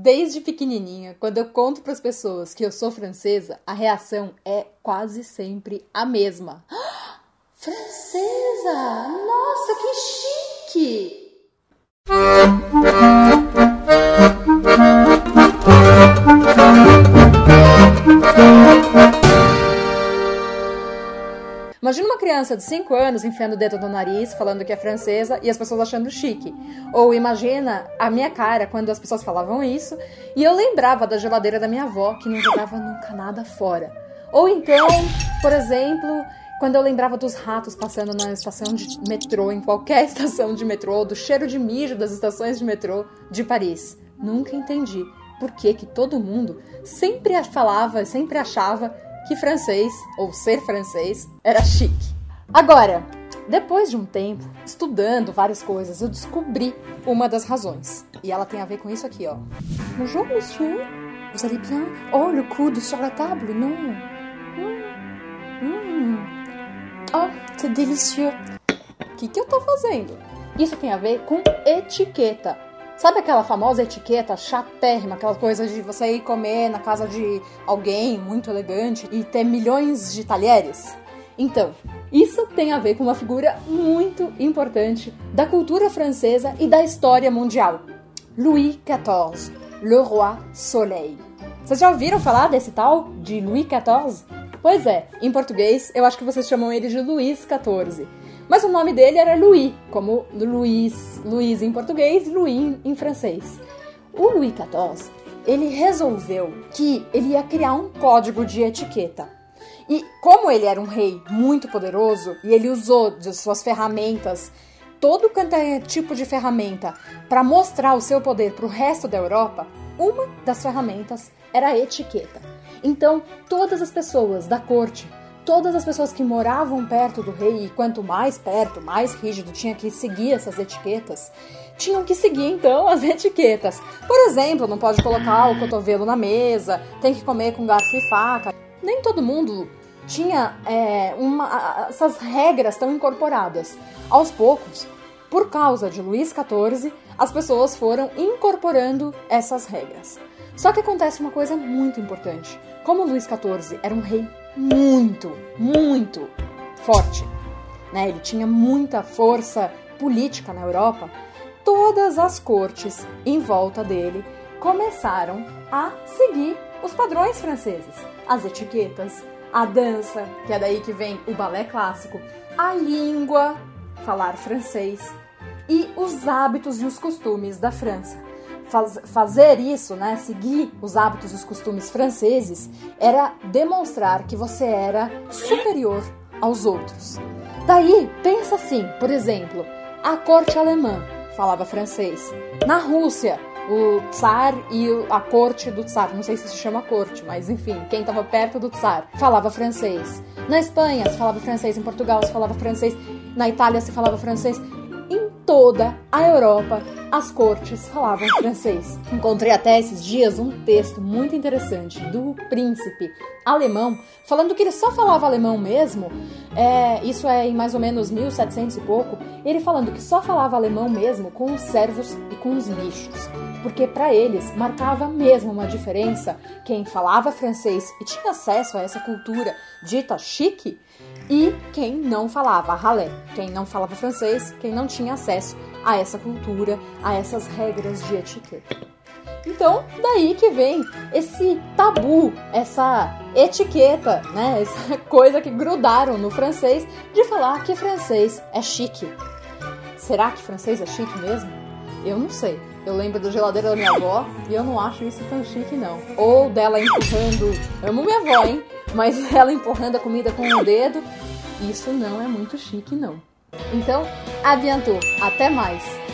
Desde pequenininha, quando eu conto para as pessoas que eu sou francesa, a reação é quase sempre a mesma. francesa! Nossa, que chique! Criança de 5 anos enfiando o dedo no nariz, falando que é francesa e as pessoas achando chique. Ou imagina a minha cara quando as pessoas falavam isso e eu lembrava da geladeira da minha avó que não jogava nunca nada fora. Ou então, por exemplo, quando eu lembrava dos ratos passando na estação de metrô, em qualquer estação de metrô, do cheiro de mijo das estações de metrô de Paris. Nunca entendi por que, que todo mundo sempre falava, sempre achava que francês, ou ser francês, era chique. Agora, depois de um tempo, estudando várias coisas, eu descobri uma das razões. E ela tem a ver com isso aqui, ó. Bonjour, monsieur. Vous allez bien? Oh, le coude sur la table, non? Hum. Hum. Oh, c'est délicieux. O que, que eu tô fazendo? Isso tem a ver com etiqueta. Sabe aquela famosa etiqueta chatérrima, aquela coisa de você ir comer na casa de alguém muito elegante e ter milhões de talheres? Então, isso tem a ver com uma figura muito importante da cultura francesa e da história mundial. Louis XIV, Le Roi Soleil. Vocês já ouviram falar desse tal de Louis XIV? Pois é, em português eu acho que vocês chamam ele de Luís XIV. Mas o nome dele era Louis, como Luiz, Luiz em português, Louis em francês. O Louis XIV, ele resolveu que ele ia criar um código de etiqueta. E como ele era um rei muito poderoso e ele usou de suas ferramentas, todo é tipo de ferramenta, para mostrar o seu poder para o resto da Europa, uma das ferramentas era a etiqueta. Então, todas as pessoas da corte todas as pessoas que moravam perto do rei, e quanto mais perto, mais rígido tinha que seguir essas etiquetas, tinham que seguir então as etiquetas. Por exemplo, não pode colocar o cotovelo na mesa, tem que comer com garfo e faca. Nem todo mundo tinha é, uma, essas regras tão incorporadas. Aos poucos, por causa de Luís XIV, as pessoas foram incorporando essas regras. Só que acontece uma coisa muito importante. Como Luís XIV era um rei muito, muito forte. Né? Ele tinha muita força política na Europa. Todas as cortes em volta dele começaram a seguir os padrões franceses, as etiquetas, a dança, que é daí que vem o balé clássico, a língua, falar francês, e os hábitos e os costumes da França faz, fazer isso, né, seguir os hábitos e os costumes franceses, era demonstrar que você era superior aos outros. Daí, pensa assim, por exemplo, a corte alemã falava francês. Na Rússia, o tsar e a corte do tsar, não sei se se chama corte, mas enfim, quem estava perto do tsar falava francês. Na Espanha se falava francês, em Portugal se falava francês, na Itália se falava francês toda a Europa as cortes falavam francês. Encontrei até esses dias um texto muito interessante do príncipe alemão, falando que ele só falava alemão mesmo, é, isso é em mais ou menos 1700 e pouco, ele falando que só falava alemão mesmo com os servos e com os bichos, porque para eles marcava mesmo uma diferença quem falava francês e tinha acesso a essa cultura dita chique e quem não falava ralé, quem não falava francês, quem não tinha acesso a essa cultura, a essas regras de etiqueta. Então, daí que vem esse tabu, essa etiqueta, né? Essa coisa que grudaram no francês de falar que francês é chique. Será que francês é chique mesmo? Eu não sei. Eu lembro da geladeira da minha avó e eu não acho isso tão chique, não. Ou dela empurrando. Amo minha avó, hein? Mas ela empurrando a comida com o dedo. Isso não é muito chique, não. Então, adiantou. Até mais!